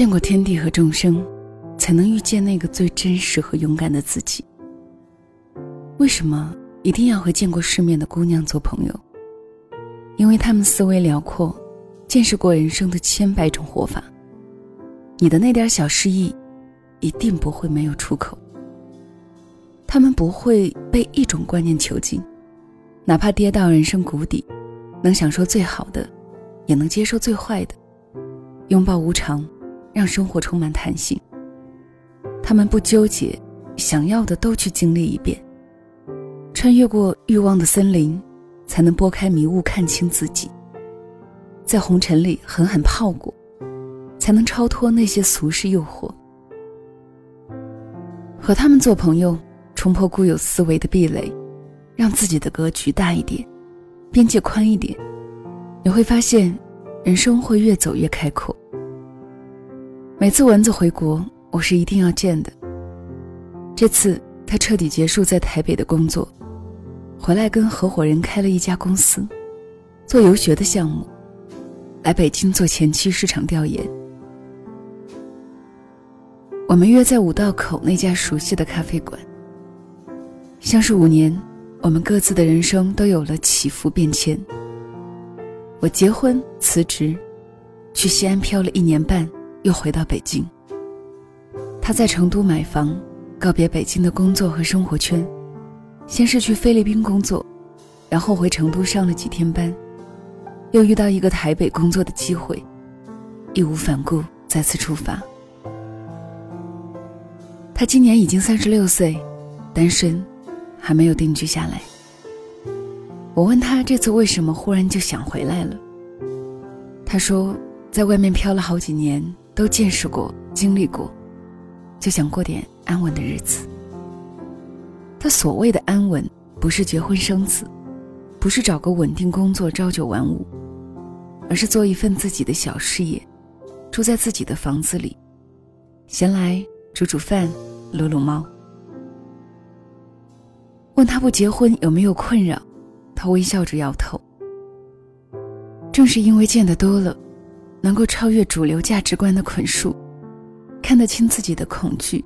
见过天地和众生，才能遇见那个最真实和勇敢的自己。为什么一定要和见过世面的姑娘做朋友？因为她们思维辽阔，见识过人生的千百种活法。你的那点小失意，一定不会没有出口。他们不会被一种观念囚禁，哪怕跌到人生谷底，能享受最好的，也能接受最坏的，拥抱无常，让生活充满弹性。他们不纠结，想要的都去经历一遍。穿越过欲望的森林，才能拨开迷雾看清自己。在红尘里狠狠泡过，才能超脱那些俗世诱惑。和他们做朋友，冲破固有思维的壁垒，让自己的格局大一点，边界宽一点，你会发现，人生会越走越开阔。每次蚊子回国，我是一定要见的。这次他彻底结束在台北的工作。回来跟合伙人开了一家公司，做游学的项目，来北京做前期市场调研。我们约在五道口那家熟悉的咖啡馆。相识五年，我们各自的人生都有了起伏变迁。我结婚辞职，去西安漂了一年半，又回到北京。他在成都买房，告别北京的工作和生活圈。先是去菲律宾工作，然后回成都上了几天班，又遇到一个台北工作的机会，义无反顾再次出发。他今年已经三十六岁，单身，还没有定居下来。我问他这次为什么忽然就想回来了，他说在外面漂了好几年，都见识过、经历过，就想过点安稳的日子。他所谓的安稳，不是结婚生子，不是找个稳定工作朝九晚五，而是做一份自己的小事业，住在自己的房子里，闲来煮煮饭，撸撸猫。问他不结婚有没有困扰，他微笑着摇头。正是因为见得多了，能够超越主流价值观的捆束，看得清自己的恐惧，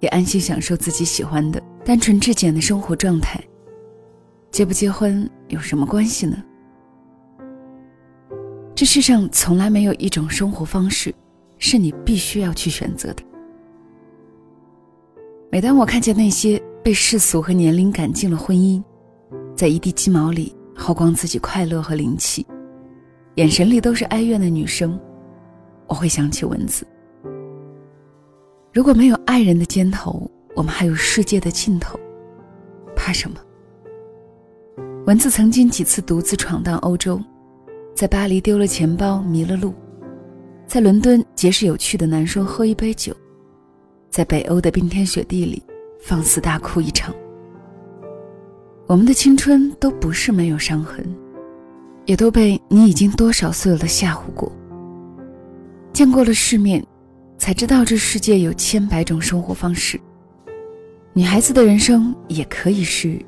也安心享受自己喜欢的。单纯质简的生活状态，结不结婚有什么关系呢？这世上从来没有一种生活方式，是你必须要去选择的。每当我看见那些被世俗和年龄赶尽了婚姻，在一地鸡毛里耗光自己快乐和灵气，眼神里都是哀怨的女生，我会想起蚊子。如果没有爱人的肩头，我们还有世界的尽头，怕什么？蚊子曾经几次独自闯荡欧洲，在巴黎丢了钱包迷了路，在伦敦结识有趣的男生喝一杯酒，在北欧的冰天雪地里放肆大哭一场。我们的青春都不是没有伤痕，也都被你已经多少岁了吓唬过。见过了世面，才知道这世界有千百种生活方式。女孩子的人生也可以是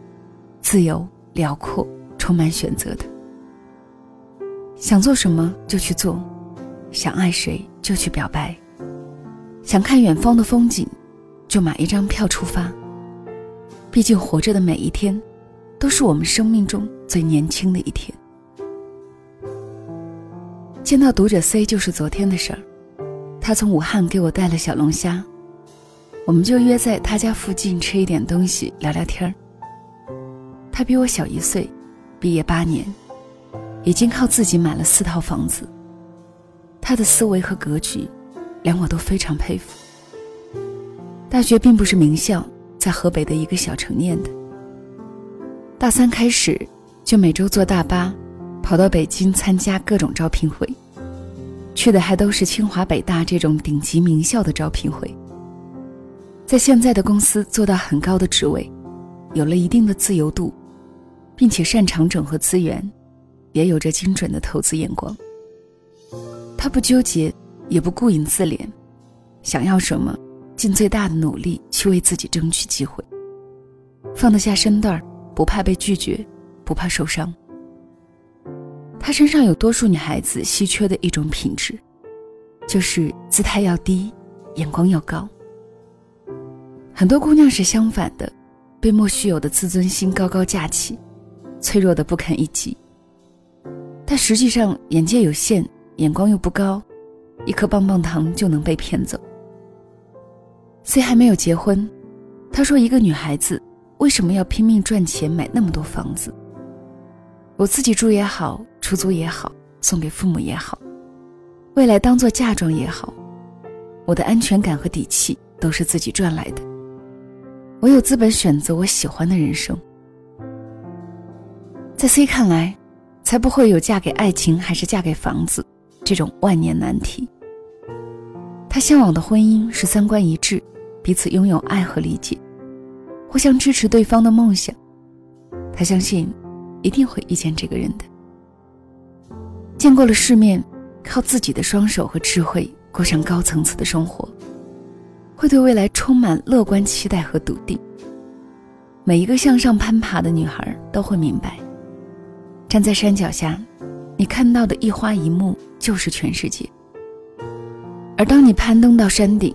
自由、辽阔、充满选择的。想做什么就去做，想爱谁就去表白，想看远方的风景，就买一张票出发。毕竟活着的每一天，都是我们生命中最年轻的一天。见到读者 C 就是昨天的事儿，他从武汉给我带了小龙虾。我们就约在他家附近吃一点东西，聊聊天儿。他比我小一岁，毕业八年，已经靠自己买了四套房子。他的思维和格局，连我都非常佩服。大学并不是名校，在河北的一个小城念的。大三开始，就每周坐大巴，跑到北京参加各种招聘会，去的还都是清华北大这种顶级名校的招聘会。在现在的公司做到很高的职位，有了一定的自由度，并且擅长整合资源，也有着精准的投资眼光。他不纠结，也不顾影自怜，想要什么，尽最大的努力去为自己争取机会，放得下身段，不怕被拒绝，不怕受伤。他身上有多数女孩子稀缺的一种品质，就是姿态要低，眼光要高。很多姑娘是相反的，被莫须有的自尊心高高架起，脆弱的不堪一击。但实际上眼界有限，眼光又不高，一颗棒棒糖就能被骗走。C 还没有结婚，他说：“一个女孩子为什么要拼命赚钱买那么多房子？我自己住也好，出租也好，送给父母也好，未来当做嫁妆也好，我的安全感和底气都是自己赚来的。我有资本选择我喜欢的人生。”在 C 看来，才不会有嫁给爱情还是嫁给房子这种万年难题。他向往的婚姻是三观一致。彼此拥有爱和理解，互相支持对方的梦想。他相信，一定会遇见这个人的。见过了世面，靠自己的双手和智慧过上高层次的生活，会对未来充满乐观期待和笃定。每一个向上攀爬的女孩都会明白，站在山脚下，你看到的一花一木就是全世界。而当你攀登到山顶，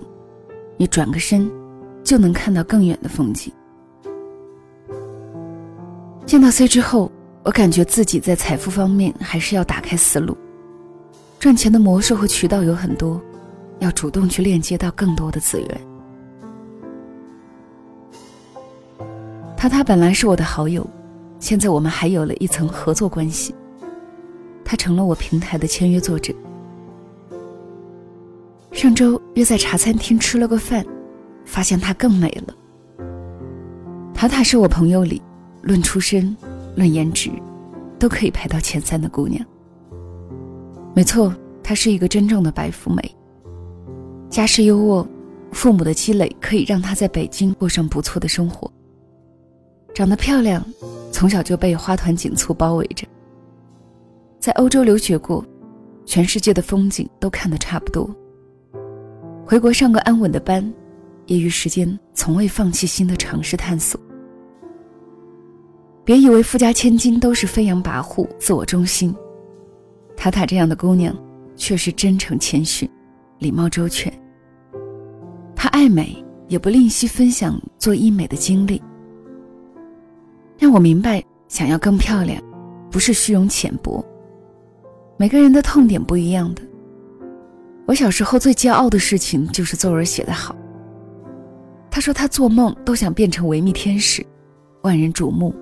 你转个身，就能看到更远的风景。见到 C 之后，我感觉自己在财富方面还是要打开思路，赚钱的模式和渠道有很多，要主动去链接到更多的资源。他他本来是我的好友，现在我们还有了一层合作关系，他成了我平台的签约作者。上周约在茶餐厅吃了个饭，发现她更美了。塔塔是我朋友里，论出身、论颜值，都可以排到前三的姑娘。没错，她是一个真正的白富美。家世优渥，父母的积累可以让她在北京过上不错的生活。长得漂亮，从小就被花团锦簇包围着。在欧洲留学过，全世界的风景都看得差不多。回国上个安稳的班，业余时间从未放弃新的尝试探索。别以为富家千金都是飞扬跋扈、自我中心，塔塔这样的姑娘却是真诚谦逊、礼貌周全。她爱美，也不吝惜分享做医美的经历，让我明白，想要更漂亮，不是虚荣浅薄。每个人的痛点不一样的。我小时候最骄傲的事情就是作文写得好。他说他做梦都想变成维密天使，万人瞩目，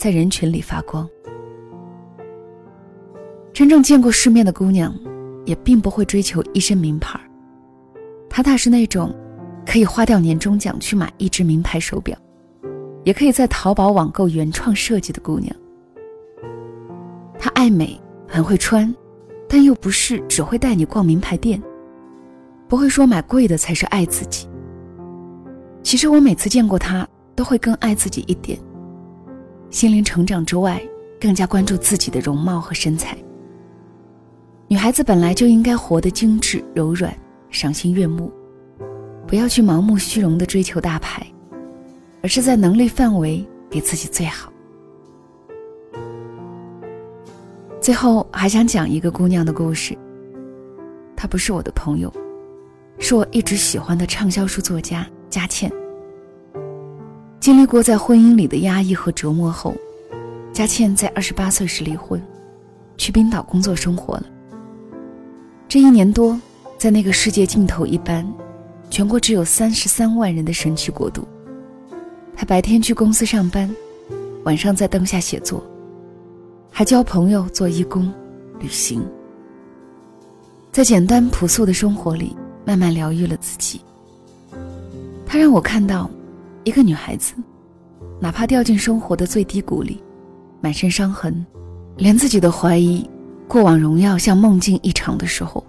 在人群里发光。真正见过世面的姑娘，也并不会追求一身名牌。塔塔是那种，可以花掉年终奖去买一只名牌手表，也可以在淘宝网购原创设计的姑娘。她爱美，很会穿。但又不是只会带你逛名牌店，不会说买贵的才是爱自己。其实我每次见过他，都会更爱自己一点。心灵成长之外，更加关注自己的容貌和身材。女孩子本来就应该活得精致柔软、赏心悦目，不要去盲目虚荣的追求大牌，而是在能力范围给自己最好。最后还想讲一个姑娘的故事。她不是我的朋友，是我一直喜欢的畅销书作家佳倩。经历过在婚姻里的压抑和折磨后，佳倩在二十八岁时离婚，去冰岛工作生活了。这一年多，在那个世界尽头一般，全国只有三十三万人的神奇国度，她白天去公司上班，晚上在灯下写作。还交朋友、做义工、旅行，在简单朴素的生活里慢慢疗愈了自己。他让我看到，一个女孩子，哪怕掉进生活的最低谷里，满身伤痕，连自己都怀疑过往荣耀像梦境一场的时候，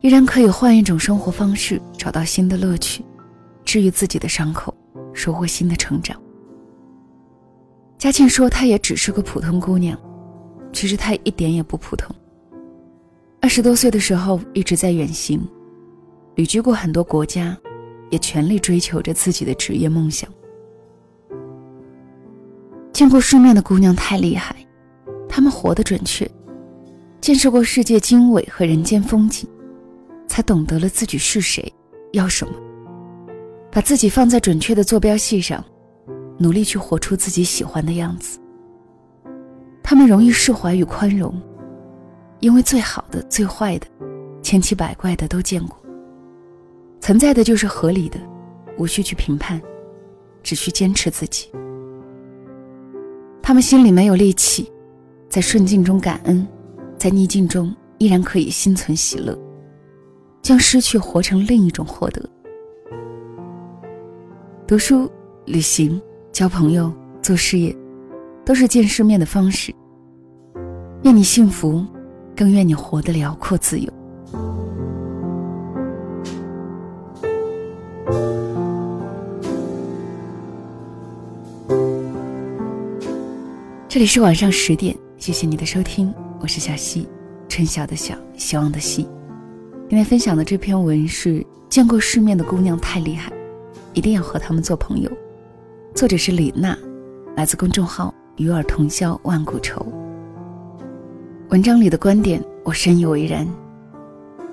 依然可以换一种生活方式，找到新的乐趣，治愈自己的伤口，收获新的成长。佳倩说：“她也只是个普通姑娘，其实她一点也不普通。二十多岁的时候一直在远行，旅居过很多国家，也全力追求着自己的职业梦想。见过世面的姑娘太厉害，她们活得准确，见识过世界经纬和人间风景，才懂得了自己是谁，要什么。把自己放在准确的坐标系上，努力去活出自己喜欢的样子。他们容易释怀与宽容，因为最好的、最坏的、千奇百怪的都见过。存在的就是合理的，无需去评判，只需坚持自己。他们心里没有戾气，在顺境中感恩，在逆境中依然可以心存喜乐，将失去活成另一种获得。读书、旅行、交朋友、做事业，都是见世面的方式。愿你幸福，更愿你活得辽阔自由。这里是晚上十点，谢谢你的收听，我是小溪，春晓的晓，希望的希。今天分享的这篇文是：见过世面的姑娘太厉害。一定要和他们做朋友。作者是李娜，来自公众号“与尔同销万古愁”。文章里的观点我深以为然。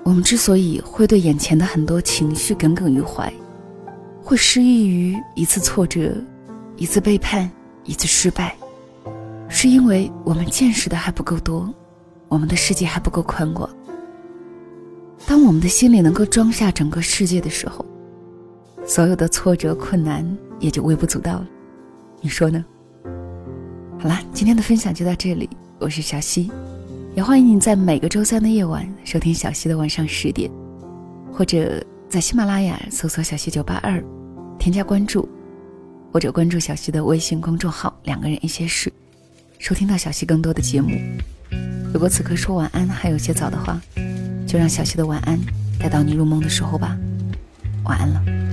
我们之所以会对眼前的很多情绪耿耿于怀，会失意于一次挫折、一次背叛、一次失败，是因为我们见识的还不够多，我们的世界还不够宽广。当我们的心里能够装下整个世界的时候，所有的挫折困难也就微不足道了，你说呢？好了，今天的分享就到这里，我是小溪，也欢迎你在每个周三的夜晚收听小溪的晚上十点，或者在喜马拉雅搜索“小溪九八二”，添加关注，或者关注小溪的微信公众号“两个人一些事”，收听到小溪更多的节目。如果此刻说晚安还有些早的话，就让小溪的晚安带到你入梦的时候吧，晚安了。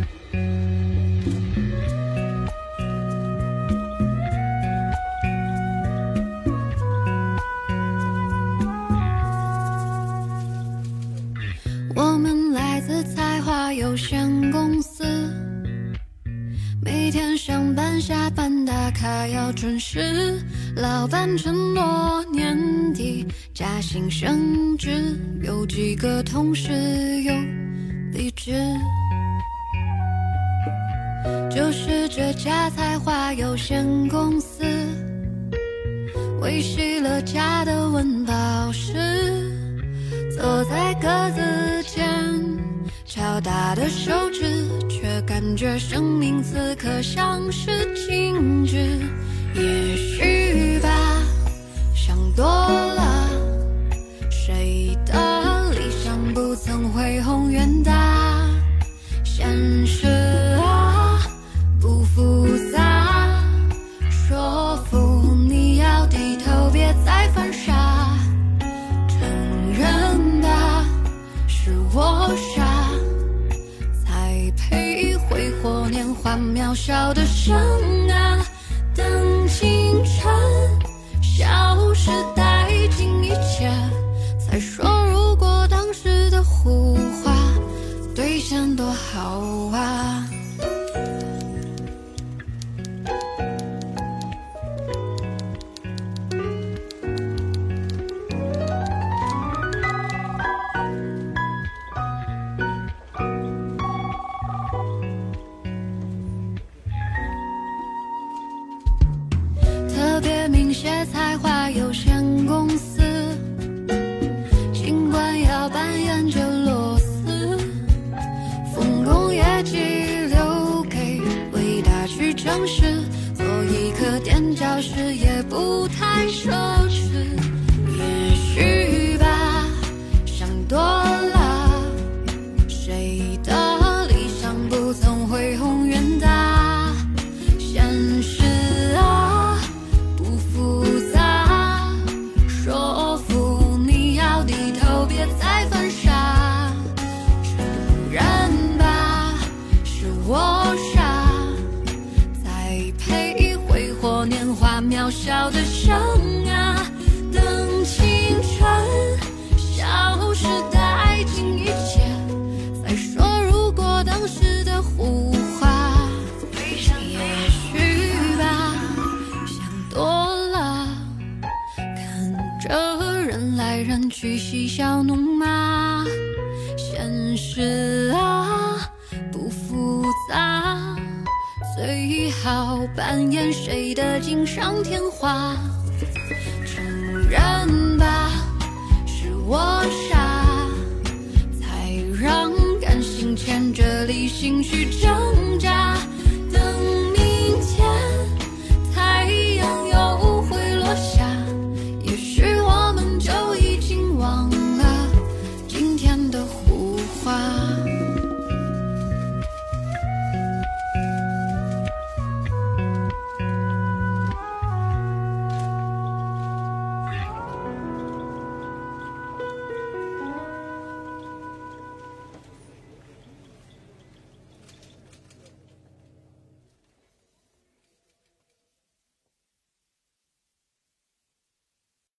年底加薪升职，有几个同事又离职，就是这家才华有限公司，维系了家的温饱时，坐在格子间。敲打的手指，却感觉生命此刻像是静止。也许吧，想多华渺小的生渺小的生啊，等青春消失殆尽一切，再说如果当时的胡话。也许吧，想多了，看着人来人去，嬉笑怒骂。现实啊，不复杂，最好扮演谁的锦上添花。承认吧，是我傻，才让感性牵着理性去挣扎。